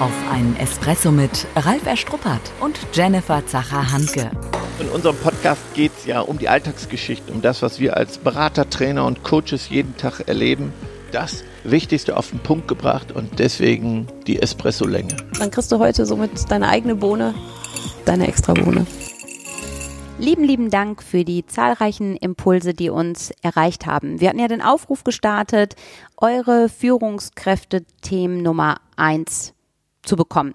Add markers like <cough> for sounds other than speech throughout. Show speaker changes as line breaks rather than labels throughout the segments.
Auf einen Espresso mit Ralf Erstruppert und Jennifer Zacher-Hanke.
In unserem Podcast geht es ja um die Alltagsgeschichten, um das, was wir als Berater, Trainer und Coaches jeden Tag erleben. Das Wichtigste auf den Punkt gebracht und deswegen die Espresso-Länge.
Dann kriegst du heute somit deine eigene Bohne, deine extra Bohne.
Lieben, lieben Dank für die zahlreichen Impulse, die uns erreicht haben. Wir hatten ja den Aufruf gestartet, eure Führungskräfte-Themen Nummer eins zu bekommen.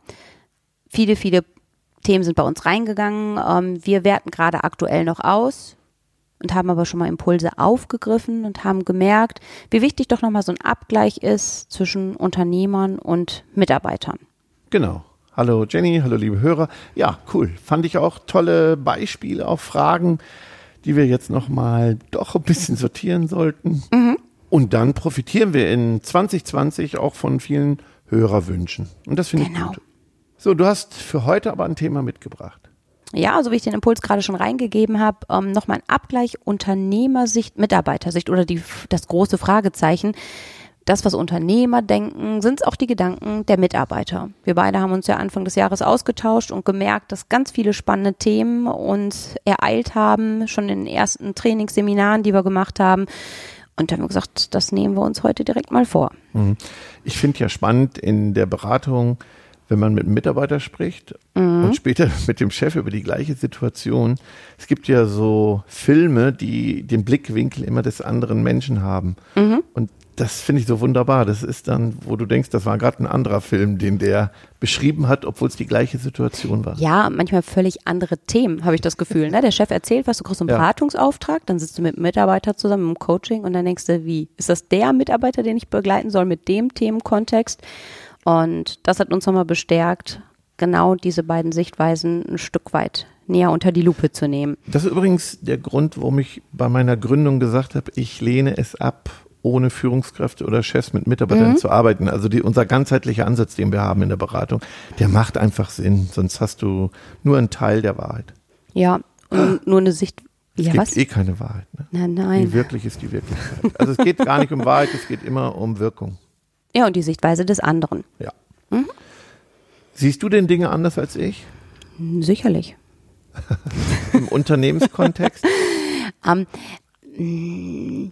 Viele, viele Themen sind bei uns reingegangen. Ähm, wir werten gerade aktuell noch aus und haben aber schon mal Impulse aufgegriffen und haben gemerkt, wie wichtig doch nochmal so ein Abgleich ist zwischen Unternehmern und Mitarbeitern.
Genau. Hallo Jenny, hallo liebe Hörer. Ja, cool. Fand ich auch tolle Beispiele auf Fragen, die wir jetzt nochmal doch ein bisschen sortieren sollten. Mhm. Und dann profitieren wir in 2020 auch von vielen Hörerwünschen. Und das finde genau. ich gut. So, du hast für heute aber ein Thema mitgebracht.
Ja, so wie ich den Impuls gerade schon reingegeben habe, ähm, nochmal ein Abgleich Unternehmersicht, Mitarbeitersicht oder die, das große Fragezeichen. Das, was Unternehmer denken, sind es auch die Gedanken der Mitarbeiter. Wir beide haben uns ja Anfang des Jahres ausgetauscht und gemerkt, dass ganz viele spannende Themen uns ereilt haben, schon in den ersten Trainingsseminaren, die wir gemacht haben. Und da haben wir gesagt, das nehmen wir uns heute direkt mal vor.
Mhm. Ich finde ja spannend in der Beratung, wenn man mit einem Mitarbeiter spricht mhm. und später <laughs> mit dem Chef über die gleiche Situation. Es gibt ja so Filme, die den Blickwinkel immer des anderen Menschen haben. Mhm. Und das finde ich so wunderbar. Das ist dann, wo du denkst, das war gerade ein anderer Film, den der beschrieben hat, obwohl es die gleiche Situation war.
Ja, manchmal völlig andere Themen, habe ich das Gefühl. Ne? Der Chef erzählt was, du kriegst einen ja. Beratungsauftrag, dann sitzt du mit einem Mitarbeiter zusammen im Coaching und dann denkst du, wie, ist das der Mitarbeiter, den ich begleiten soll mit dem Themenkontext? Und das hat uns nochmal bestärkt, genau diese beiden Sichtweisen ein Stück weit näher unter die Lupe zu nehmen.
Das ist übrigens der Grund, warum ich bei meiner Gründung gesagt habe, ich lehne es ab, ohne Führungskräfte oder Chefs mit Mitarbeitern mhm. zu arbeiten. Also die, unser ganzheitlicher Ansatz, den wir haben in der Beratung, der macht einfach Sinn. Sonst hast du nur einen Teil der Wahrheit.
Ja, und nur eine Sicht.
Es
ja,
gibt
was?
eh keine Wahrheit. Ne?
Nein, nein.
Die wirklich ist die Wirklichkeit. Also es geht gar nicht um Wahrheit, es geht immer um Wirkung.
Ja, und die Sichtweise des anderen.
Ja. Mhm. Siehst du denn Dinge anders als ich?
Sicherlich.
Im Unternehmenskontext? <laughs>
ähm,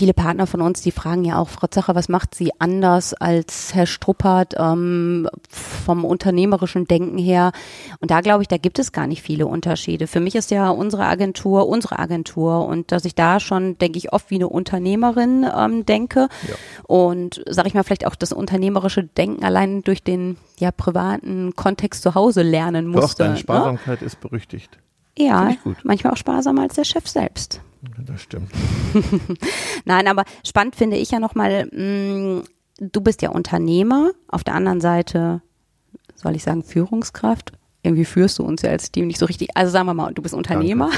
viele Partner von uns, die fragen ja auch, Frau Zacher, was macht Sie anders als Herr Struppert ähm, vom unternehmerischen Denken her? Und da glaube ich, da gibt es gar nicht viele Unterschiede. Für mich ist ja unsere Agentur unsere Agentur und dass ich da schon, denke ich, oft wie eine Unternehmerin ähm, denke ja. und sage ich mal vielleicht auch das unternehmerische Denken allein durch den ja privaten Kontext zu Hause lernen musste. Doch,
deine ne? Sparsamkeit ne? ist berüchtigt.
Ja, manchmal auch sparsamer als der Chef selbst.
Das stimmt. <laughs>
Nein, aber spannend finde ich ja nochmal, mm, du bist ja Unternehmer, auf der anderen Seite, soll ich sagen, Führungskraft. Irgendwie führst du uns ja als Team nicht so richtig. Also sagen wir mal, du bist Unternehmer.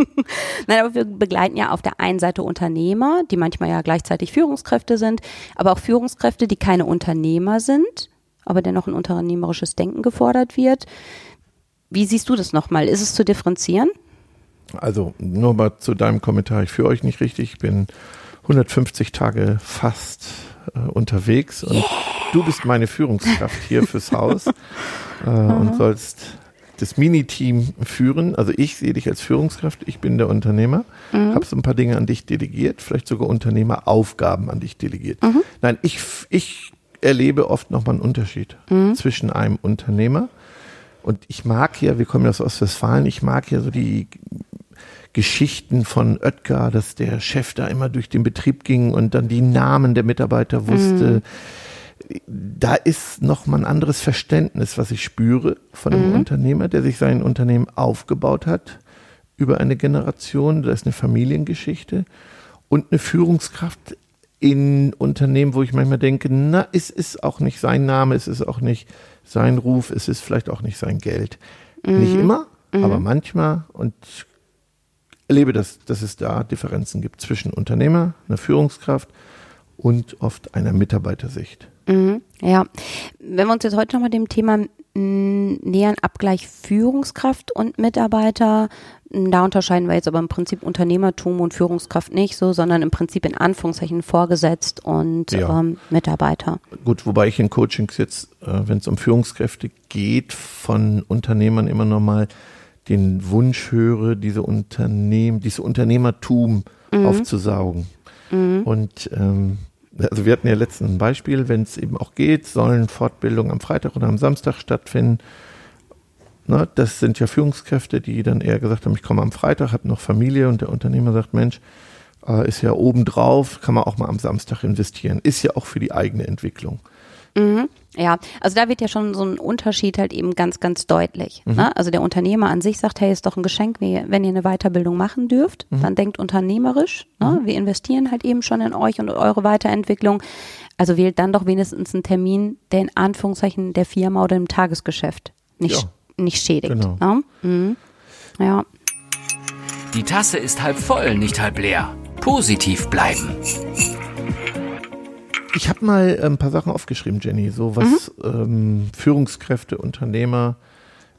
<laughs> Nein, aber wir begleiten ja auf der einen Seite Unternehmer, die manchmal ja gleichzeitig Führungskräfte sind, aber auch Führungskräfte, die keine Unternehmer sind, aber dennoch ein unternehmerisches Denken gefordert wird. Wie siehst du das nochmal? Ist es zu differenzieren?
Also nur mal zu deinem Kommentar. Ich führe euch nicht richtig. Ich bin 150 Tage fast äh, unterwegs und yeah. du bist meine Führungskraft hier fürs Haus <laughs> äh, und sollst das Mini-Team führen. Also ich sehe dich als Führungskraft, ich bin der Unternehmer, mhm. habe so ein paar Dinge an dich delegiert, vielleicht sogar Unternehmeraufgaben an dich delegiert. Mhm. Nein, ich, ich erlebe oft nochmal einen Unterschied mhm. zwischen einem Unternehmer und ich mag hier, wir kommen ja aus Ostwestfalen, ich mag hier so die Geschichten von Oetker, dass der Chef da immer durch den Betrieb ging und dann die Namen der Mitarbeiter wusste. Mhm. Da ist noch mal ein anderes Verständnis, was ich spüre von einem mhm. Unternehmer, der sich sein Unternehmen aufgebaut hat über eine Generation. Da ist eine Familiengeschichte und eine Führungskraft in Unternehmen, wo ich manchmal denke, na, es ist auch nicht sein Name, es ist auch nicht sein Ruf, es ist vielleicht auch nicht sein Geld. Mhm. Nicht immer, mhm. aber manchmal. Und erlebe, dass, dass es da Differenzen gibt zwischen Unternehmer, einer Führungskraft und oft einer Mitarbeitersicht.
Mhm, ja, wenn wir uns jetzt heute nochmal dem Thema mh, näheren Abgleich Führungskraft und Mitarbeiter. Da unterscheiden wir jetzt aber im Prinzip Unternehmertum und Führungskraft nicht so, sondern im Prinzip in Anführungszeichen vorgesetzt und
Ja.
ähm, Mitarbeiter.
Gut, wobei ich in Coachings jetzt, äh, wenn es um Führungskräfte geht, von Unternehmern immer noch mal den Wunsch höre, diese Unternehmen, dieses Unternehmertum aufzusaugen. Und ähm, also wir hatten ja letztens ein Beispiel, wenn es eben auch geht, sollen Fortbildungen am Freitag oder am Samstag stattfinden. Na, das sind ja Führungskräfte, die dann eher gesagt haben, ich komme am Freitag, habe noch Familie und der Unternehmer sagt, Mensch, äh, ist ja obendrauf, kann man auch mal am Samstag investieren. Ist ja auch für die eigene Entwicklung.
Mhm. Ja, also da wird ja schon so ein Unterschied halt eben ganz, ganz deutlich. Ne? Also der Unternehmer an sich sagt, hey, ist doch ein Geschenk, wenn ihr eine Weiterbildung machen dürft. Dann denkt unternehmerisch. Ne? Wir investieren halt eben schon in euch und eure Weiterentwicklung. Also wählt dann doch wenigstens einen Termin, der in Anführungszeichen der Firma oder im Tagesgeschäft nicht,
Ja.
nicht schädigt.
Genau.
Ne? Mhm. Ja.
Die Tasse ist halb voll, nicht halb leer. Positiv bleiben.
Ich habe mal ein paar Sachen aufgeschrieben, Jenny, so was ähm, Führungskräfte, Unternehmer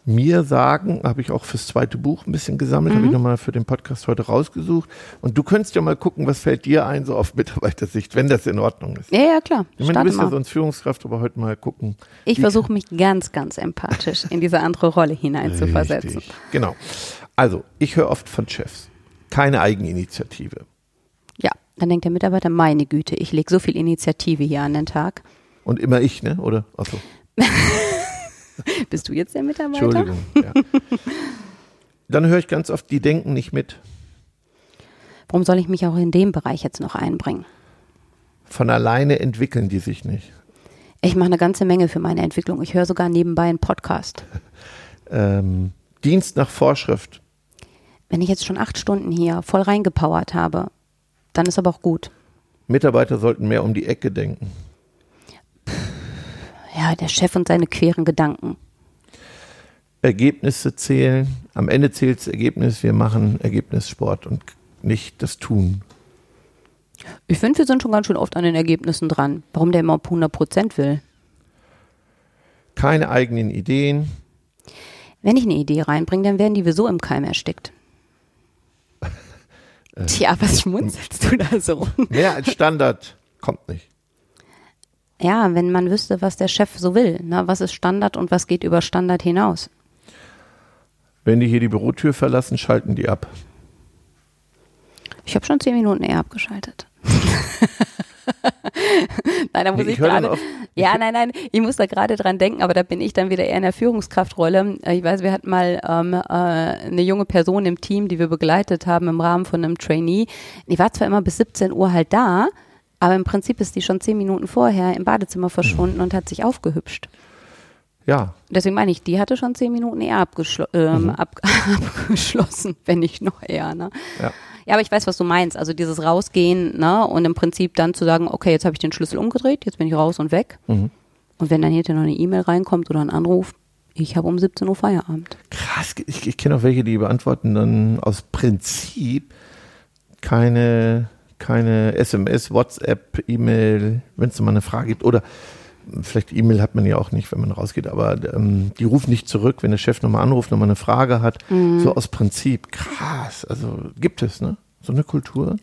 mir sagen, habe ich auch fürs zweite Buch ein bisschen gesammelt, habe ich nochmal für den Podcast heute rausgesucht. Und du könntest ja mal gucken, was fällt dir ein, so auf <laughs> Mitarbeitersicht, wenn das in Ordnung ist.
Ja, ja, klar.
Ich meine, du bist ja
mal.
sonst Führungskraft, aber heute mal gucken.
ich versuche mich ganz, ganz empathisch in diese andere Rolle hineinzuversetzen.
Genau. Also, ich höre oft von Chefs, keine Eigeninitiative.
Dann denkt der Mitarbeiter, meine Güte, ich lege so viel Initiative hier an den Tag.
Und immer ich, ne? Oder? Achso, <laughs>
Bist du jetzt der Mitarbeiter?
Entschuldigung. Ja. <laughs> Dann höre ich ganz oft, die denken nicht mit.
Warum soll ich mich auch in dem Bereich jetzt noch einbringen?
Von alleine entwickeln die sich nicht.
Ich mache eine ganze Menge für meine Entwicklung. Ich höre sogar nebenbei einen Podcast. <laughs>
Ähm, Dienst nach Vorschrift.
Wenn ich jetzt schon acht Stunden hier voll reingepowert habe, dann ist aber auch gut.
Mitarbeiter sollten mehr um die Ecke denken.
Ja, der Chef und seine queren Gedanken.
Ergebnisse zählen. Am Ende zählt das Ergebnis. Wir machen Ergebnissport und nicht das Tun.
Ich finde, wir sind schon ganz schön oft an den Ergebnissen dran. Warum der immer auf 100 Prozent will?
Keine eigenen Ideen.
Wenn ich eine Idee reinbringe, dann werden die wieso im Keim erstickt. Tja, was schmunzelst du da so?
Mehr als Standard kommt nicht.
Ja, wenn man wüsste, was der Chef so will. Ne? Was ist Standard und was geht über Standard hinaus?
Wenn die hier die Bürotür verlassen, schalten die ab.
Ich habe schon zehn Minuten eher abgeschaltet. <laughs> <laughs> nein, da muss
Nee,
ich,
ich
gerade. <laughs> Ja, nein, nein, ich muss da gerade dran denken, aber da bin ich dann wieder eher in der Führungskraftrolle. Äh, Ich weiß, wir hatten mal ähm, äh, eine junge Person im Team, die wir begleitet haben im Rahmen von einem Trainee. Die war zwar immer bis 17 Uhr halt da, aber im Prinzip ist die schon zehn Minuten vorher im Badezimmer verschwunden und hat sich aufgehübscht.
Ja,
Deswegen meine ich, die hatte schon zehn Minuten eher abgeschlo ähm, ab <laughs> abgeschlossen, wenn nicht noch eher. Ne?
ja.
Ja, aber ich weiß, was du meinst. Also dieses Rausgehen ne? und im Prinzip dann zu sagen, okay, jetzt habe ich den Schlüssel umgedreht, jetzt bin ich raus und weg.
Mhm.
Und wenn dann hinterher noch eine E-Mail reinkommt oder ein Anruf, ich habe um 17 Uhr Feierabend.
Krass, ich, ich kenne auch welche, die beantworten dann aus Prinzip keine, keine SMS, WhatsApp, E-Mail, wenn es mal eine Frage gibt. Oder vielleicht E-Mail hat man ja auch nicht, wenn man rausgeht, aber ähm, die rufen nicht zurück, wenn der Chef nochmal anruft, nochmal eine Frage hat. So aus Prinzip. Krass, also gibt es, ne? So eine Kultur.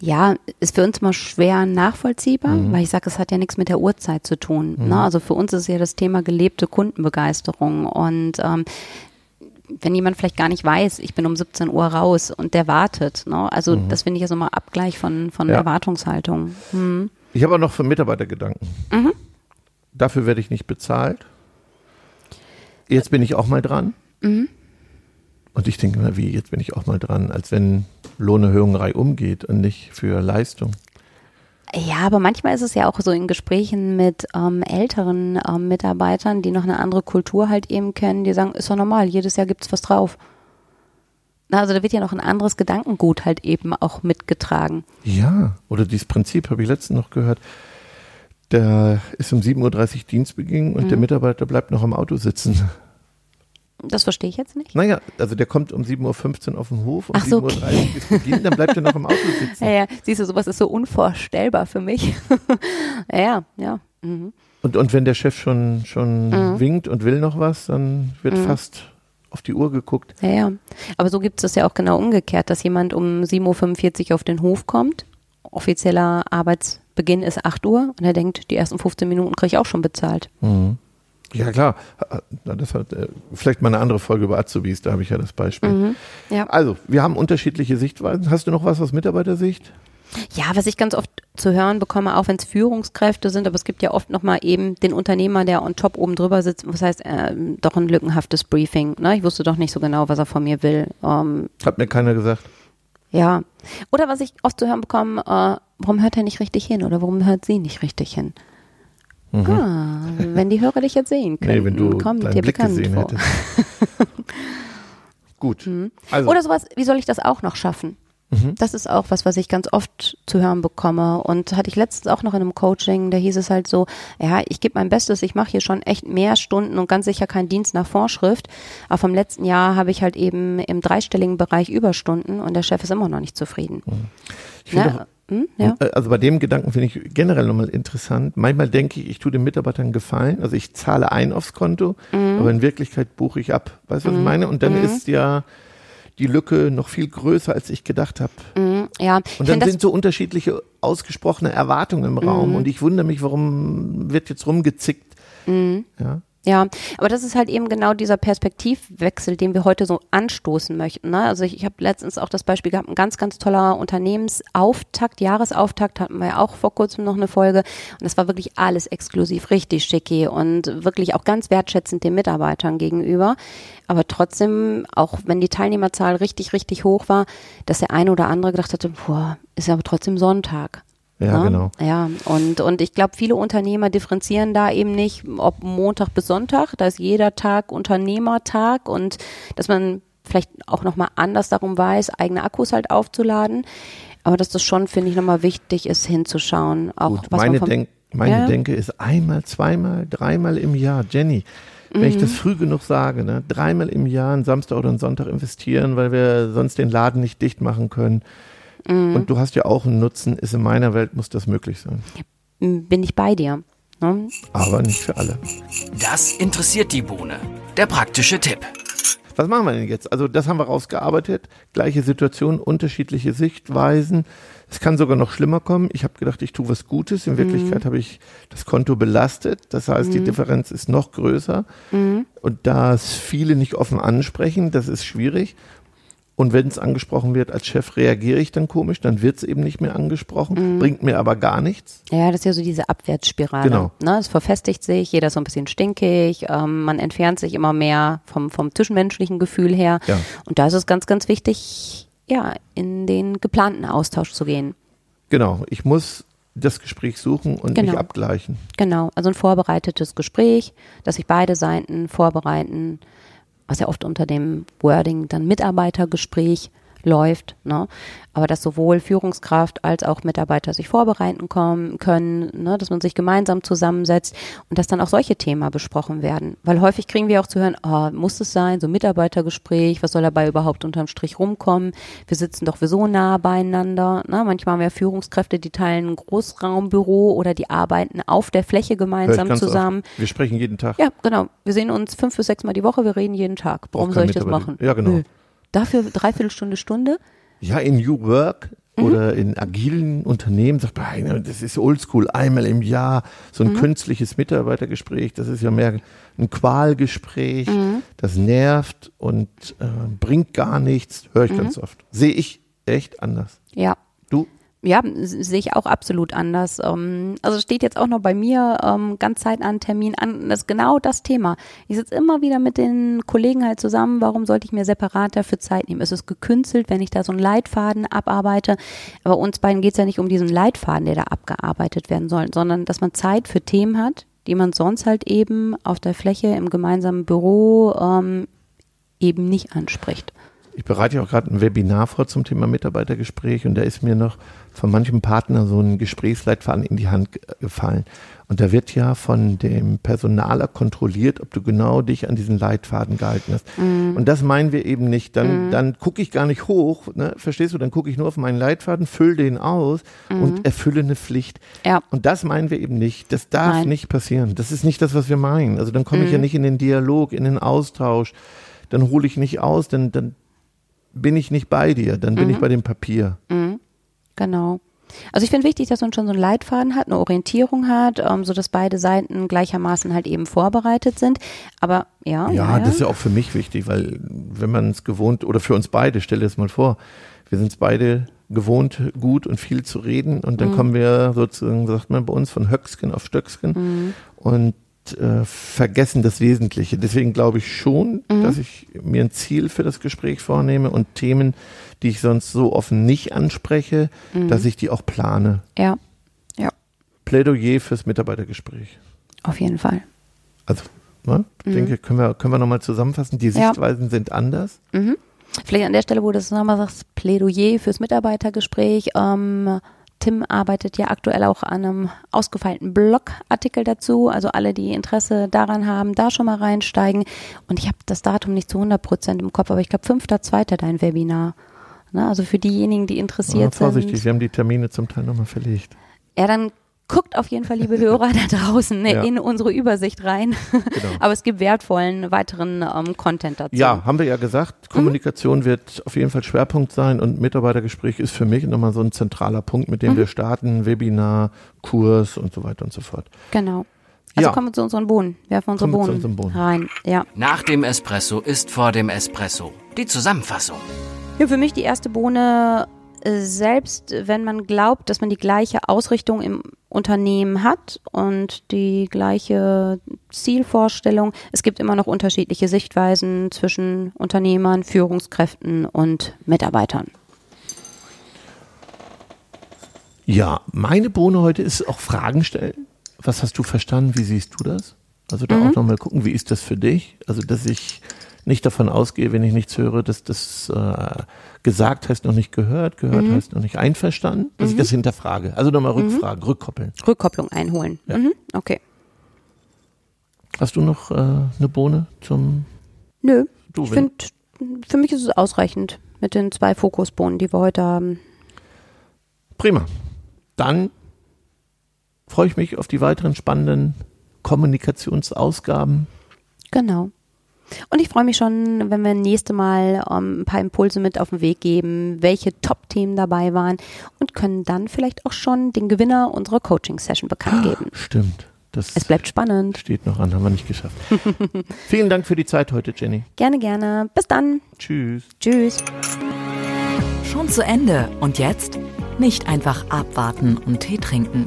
Ja, ist für uns mal schwer nachvollziehbar,
Mhm.
weil ich sage, es hat ja nichts mit der Uhrzeit zu tun. Ne? Also für uns ist ja das Thema gelebte Kundenbegeisterung und ähm, wenn jemand vielleicht gar nicht weiß, ich bin um 17 Uhr raus und der wartet, ne? also das finde ich ja so mal Abgleich von, von
Mhm. Ja.
Erwartungshaltung. Hm.
Ich habe auch noch für Mitarbeitergedanken. Dafür werde ich nicht bezahlt. Jetzt bin ich auch mal dran. Und ich denke mal, wie, jetzt bin ich auch mal dran, als wenn Lohnerhöhung umgeht und nicht für Leistung.
Ja, aber manchmal ist es ja auch so in Gesprächen mit ähm, älteren ähm, Mitarbeitern, die noch eine andere Kultur halt eben kennen, die sagen, ist doch normal, jedes Jahr gibt's was drauf. Also da wird ja noch ein anderes Gedankengut halt eben auch mitgetragen.
Ja, oder dieses Prinzip habe ich letztens noch gehört. Da ist um 7.30 Uhr Dienstbeginn und der Mitarbeiter bleibt noch am Auto sitzen.
Das verstehe ich jetzt nicht.
Naja, also der kommt um 7.15 Uhr auf den Hof, um
Ach so,
7.30 Uhr ist Beginn, dann bleibt er noch am Auto sitzen. <laughs>
Ja, ja, siehst du, sowas ist so unvorstellbar für mich. <laughs> ja, ja, ja.
Und, und wenn der Chef schon, schon winkt und will noch was, dann wird fast auf die Uhr geguckt.
Ja, ja. Aber so gibt es das ja auch genau umgekehrt, dass jemand um 7.45 Uhr auf den Hof kommt. Offizieller Arbeitsbeginn ist 8 Uhr und er denkt, die ersten 15 Minuten kriege ich auch schon bezahlt.
Ja, klar. Na, Das hat äh, vielleicht mal eine andere Folge über Azubis, da habe ich ja das Beispiel.
Ja.
Also, wir haben unterschiedliche Sichtweisen. Hast du noch was aus Mitarbeitersicht?
Ja, was ich ganz oft zu hören bekomme, auch wenn es Führungskräfte sind, aber es gibt ja oft nochmal eben den Unternehmer, der on top oben drüber sitzt, was heißt, äh, doch ein lückenhaftes Briefing. Ne? Ich wusste doch nicht so genau, was er von mir will. Ähm,
Hat mir keiner gesagt.
Ja. Oder was ich oft zu hören bekomme, äh, warum hört er nicht richtig hin oder warum hört sie nicht richtig hin? Ah, wenn die Hörer dich jetzt sehen können,
Mhm. Nee, wenn du
kommt dir
Blick
bekannt
gesehen
vor. <laughs>
Gut. Also,
Oder sowas, wie soll ich das auch noch schaffen?
Mhm.
Das ist auch was, was ich ganz oft zu hören bekomme. Und hatte ich letztens auch noch in einem Coaching, da hieß es halt so, ja, ich gebe mein Bestes, ich mache hier schon echt mehr Stunden und ganz sicher keinen Dienst nach Vorschrift. Aber vom letzten Jahr habe ich halt eben im dreistelligen Bereich Überstunden und der Chef ist immer noch nicht zufrieden.
finde
Ne?
auch,
Hm? Ja.
Äh, Also bei dem Gedanken finde ich generell nochmal interessant. Manchmal denke ich, ich tue den Mitarbeitern einen Gefallen. Also ich zahle ein aufs Konto,
Mhm.
aber in Wirklichkeit buche ich ab. Weißt du, was ich meine? Und dann ist ja die Lücke noch viel größer, als ich gedacht habe.
Mhm, ja.
Und dann sind so unterschiedliche ausgesprochene Erwartungen im Raum. Und ich wundere mich, warum wird jetzt rumgezickt. Ja.
Ja, aber das ist halt eben genau dieser Perspektivwechsel, den wir heute so anstoßen möchten. Ne? Also ich, ich habe letztens auch das Beispiel gehabt, ein ganz, ganz toller Unternehmensauftakt, Jahresauftakt hatten wir ja auch vor kurzem noch eine Folge und das war wirklich alles exklusiv, richtig schicki und wirklich auch ganz wertschätzend den Mitarbeitern gegenüber. Aber trotzdem, auch wenn die Teilnehmerzahl richtig, richtig hoch war, dass der eine oder andere gedacht hatte, boah, ist aber trotzdem Sonntag.
Ja,
Ne?
genau.
Ja, und, und ich glaube, viele Unternehmer differenzieren da eben nicht, ob Montag bis Sonntag, da ist jeder Tag Unternehmertag und dass man vielleicht auch nochmal anders darum weiß, eigene Akkus halt aufzuladen. Aber dass das schon, finde ich, nochmal wichtig ist, hinzuschauen. Auch
Gut,
was
meine,
man
Denk meine
Ja.
Denke ist einmal, zweimal, dreimal im Jahr. Jenny, wenn ich
Mhm.
das früh genug sage, ne, dreimal im Jahr einen Samstag oder einen Sonntag investieren, weil wir sonst den Laden nicht dicht machen können.
Mhm.
Und du hast ja auch einen Nutzen, ist in meiner Welt, muss das möglich sein.
bin ich bei dir. Ne?
Aber nicht für alle.
Das interessiert die Bohne. Der praktische Tipp.
Was machen wir denn jetzt? Also das haben wir rausgearbeitet. Gleiche Situation, unterschiedliche Sichtweisen. Es kann sogar noch schlimmer kommen. Ich habe gedacht, ich tue was Gutes. In Wirklichkeit habe ich das Konto belastet. Das heißt, die Differenz ist noch größer. Und da es viele nicht offen ansprechen, das ist schwierig. Und wenn es angesprochen wird als Chef, reagiere ich dann komisch, dann wird es eben nicht mehr angesprochen, bringt mir aber gar nichts.
Ja, das ist ja so diese Abwärtsspirale.
Genau.
Ne? Es verfestigt sich, jeder ist so ein bisschen stinkig, ähm, man entfernt sich immer mehr vom, vom zwischenmenschlichen Gefühl her.
Ja.
Und da ist es ganz, ganz wichtig, ja, in den geplanten Austausch zu gehen.
Genau, ich muss das Gespräch suchen und
Genau.
mich abgleichen.
Genau, also ein vorbereitetes Gespräch, dass sich beide Seiten vorbereiten, was ja oft unter dem Wording dann Mitarbeitergespräch läuft, ne? aber dass sowohl Führungskraft als auch Mitarbeiter sich vorbereiten kommen, können, ne? dass man sich gemeinsam zusammensetzt und dass dann auch solche Themen besprochen werden. Weil häufig kriegen wir auch zu hören, oh, muss es sein, so Mitarbeitergespräch, was soll dabei überhaupt unterm Strich rumkommen? Wir sitzen doch so nah beieinander. Ne? Manchmal haben wir Führungskräfte, die teilen ein Großraumbüro oder die arbeiten auf der Fläche gemeinsam zusammen.
Oft. Wir sprechen jeden Tag.
Ja, genau. Wir sehen uns fünf bis sechs Mal die Woche, wir reden jeden Tag. Warum soll ich das machen?
Ja, genau.
Nö. Dafür dreiviertel Stunde, Stunde?
Ja, in New Work
Mhm.
oder in agilen Unternehmen sagt man, "Nein, das ist oldschool, einmal im Jahr so
Mhm.
ein künstliches Mitarbeitergespräch, das ist ja mehr ein Qualgespräch,
Mhm.
das nervt und äh, bringt gar nichts, höre ich
Mhm.
ganz oft. Sehe ich echt anders.
Ja. Ja, sehe ich auch absolut anders. Ähm, Also steht jetzt auch noch bei mir ähm, ganz zeitnah ein Termin an. Das ist genau das Thema. Ich sitze immer wieder mit den Kollegen halt zusammen. Warum sollte ich mir separat dafür Zeit nehmen? Es ist gekünstelt, wenn ich da so einen Leitfaden abarbeite. Aber uns beiden geht es ja nicht um diesen Leitfaden, der da abgearbeitet werden soll, sondern dass man Zeit für Themen hat, die man sonst halt eben auf der Fläche im gemeinsamen Büro ähm, eben nicht anspricht.
Ich bereite ja auch gerade ein Webinar vor zum Thema Mitarbeitergespräch und da ist mir noch von manchem Partner so ein Gesprächsleitfaden in die Hand ge- gefallen. Und da wird ja von dem Personaler kontrolliert, ob du genau dich an diesen Leitfaden gehalten hast.
Mhm.
Und das meinen wir eben nicht. Dann, dann gucke ich gar nicht hoch, ne? verstehst du? Dann gucke ich nur auf meinen Leitfaden, fülle den aus und erfülle eine Pflicht.
Mhm. Ja.
Und das meinen wir eben nicht. Das darf
Nein.
nicht passieren. Das ist nicht das, was wir meinen. Also dann komme ich ja nicht in den Dialog, in den Austausch. Dann hole ich nicht aus, dann, dann bin ich nicht bei dir. Dann bin ich bei dem Papier.
Genau. Also ich finde wichtig, dass man schon so einen Leitfaden hat, eine Orientierung hat, ähm, so dass beide Seiten gleichermaßen halt eben vorbereitet sind. Aber ja,
Ja,
ja,
das ist ja auch für mich wichtig, weil wenn man es gewohnt, oder für uns beide, stell dir das mal vor, wir sind es beide gewohnt, gut und viel zu reden und
Mhm.
dann kommen wir sozusagen, sagt man bei uns, von Höcksken auf Stöcksken
Mhm.
und äh, vergessen das Wesentliche. Deswegen glaube ich schon,
Mhm.
dass ich mir ein Ziel für das Gespräch vornehme und Themen, die ich sonst so offen nicht anspreche,
Mhm.
dass ich die auch plane.
ja, ja,
Plädoyer fürs Mitarbeitergespräch.
auf jeden Fall.
Also, ne? ich denke, können wir, können wir nochmal zusammenfassen. Die
Mhm. Ja.
Sichtweisen sind anders.
Vielleicht an der Stelle, wo du das nochmal sagst, Plädoyer fürs Mitarbeitergespräch. Ähm, Tim arbeitet ja aktuell auch an einem ausgefeilten Blogartikel dazu. Also alle, die Interesse daran haben, da schon mal reinsteigen. Und ich habe das Datum nicht zu 100 Prozent im Kopf, aber ich glaube 5.2. dein Webinar. Ne, also für diejenigen, die
Ja,
interessiert
vorsichtig,
sind.
wir haben die Termine zum Teil nochmal verlegt.
Ja, dann guckt auf jeden Fall, liebe Hörer da draußen, ne,
Ja.
in unsere Übersicht rein.
Genau. <laughs>
Aber es gibt wertvollen weiteren ähm, Content dazu.
Ja, haben wir ja gesagt,
Mhm.
Kommunikation wird auf jeden Fall Schwerpunkt sein und Mitarbeitergespräch ist für mich nochmal so ein zentraler Punkt, mit dem
Mhm.
wir starten, Webinar, Kurs und so weiter und so fort.
Genau. Also
Ja.
kommen wir zu unseren Bohnen. Werfen unsere
Kommen wir zu
Bohnen,
unseren Bohnen.
rein. Ja.
Nach dem Espresso ist vor dem Espresso. Die Zusammenfassung.
ja, für mich die erste Bohne, selbst wenn man glaubt, dass man die gleiche Ausrichtung im Unternehmen hat und die gleiche Zielvorstellung, es gibt immer noch unterschiedliche Sichtweisen zwischen Unternehmern, Führungskräften und Mitarbeitern.
Ja, meine Bohne heute ist auch Fragen stellen. Was hast du verstanden? Wie siehst du das? Also da
Mhm.
auch nochmal gucken, wie ist das für dich? Also, dass ich nicht davon ausgehe, wenn ich nichts höre, dass das äh, gesagt heißt noch nicht gehört, gehört
Mhm.
heißt noch nicht einverstanden, dass ich das hinterfrage. Also nochmal
Mhm.
Rückfragen, rückkoppeln.
Rückkopplung einholen.
Ja.
Mhm. Okay.
Hast du noch äh, eine Bohne zum
Nö.
Du,
ich finde, für mich ist es ausreichend mit den zwei Fokusbohnen, die wir heute haben.
Prima. Dann freue ich mich auf die weiteren spannenden Kommunikationsausgaben.
Genau. Und ich freue mich schon, wenn wir nächste Mal ähm, ein paar Impulse mit auf den Weg geben, welche Top-Themen dabei waren und können dann vielleicht auch schon den Gewinner unserer Coaching-Session bekannt geben.
Stimmt. Das
Es bleibt spannend.
steht noch an, haben wir nicht geschafft. <laughs> Vielen Dank für die Zeit heute, Jenny.
Gerne, gerne. Bis dann.
Tschüss.
Tschüss.
Schon zu Ende. Und jetzt? Nicht einfach abwarten und Tee trinken.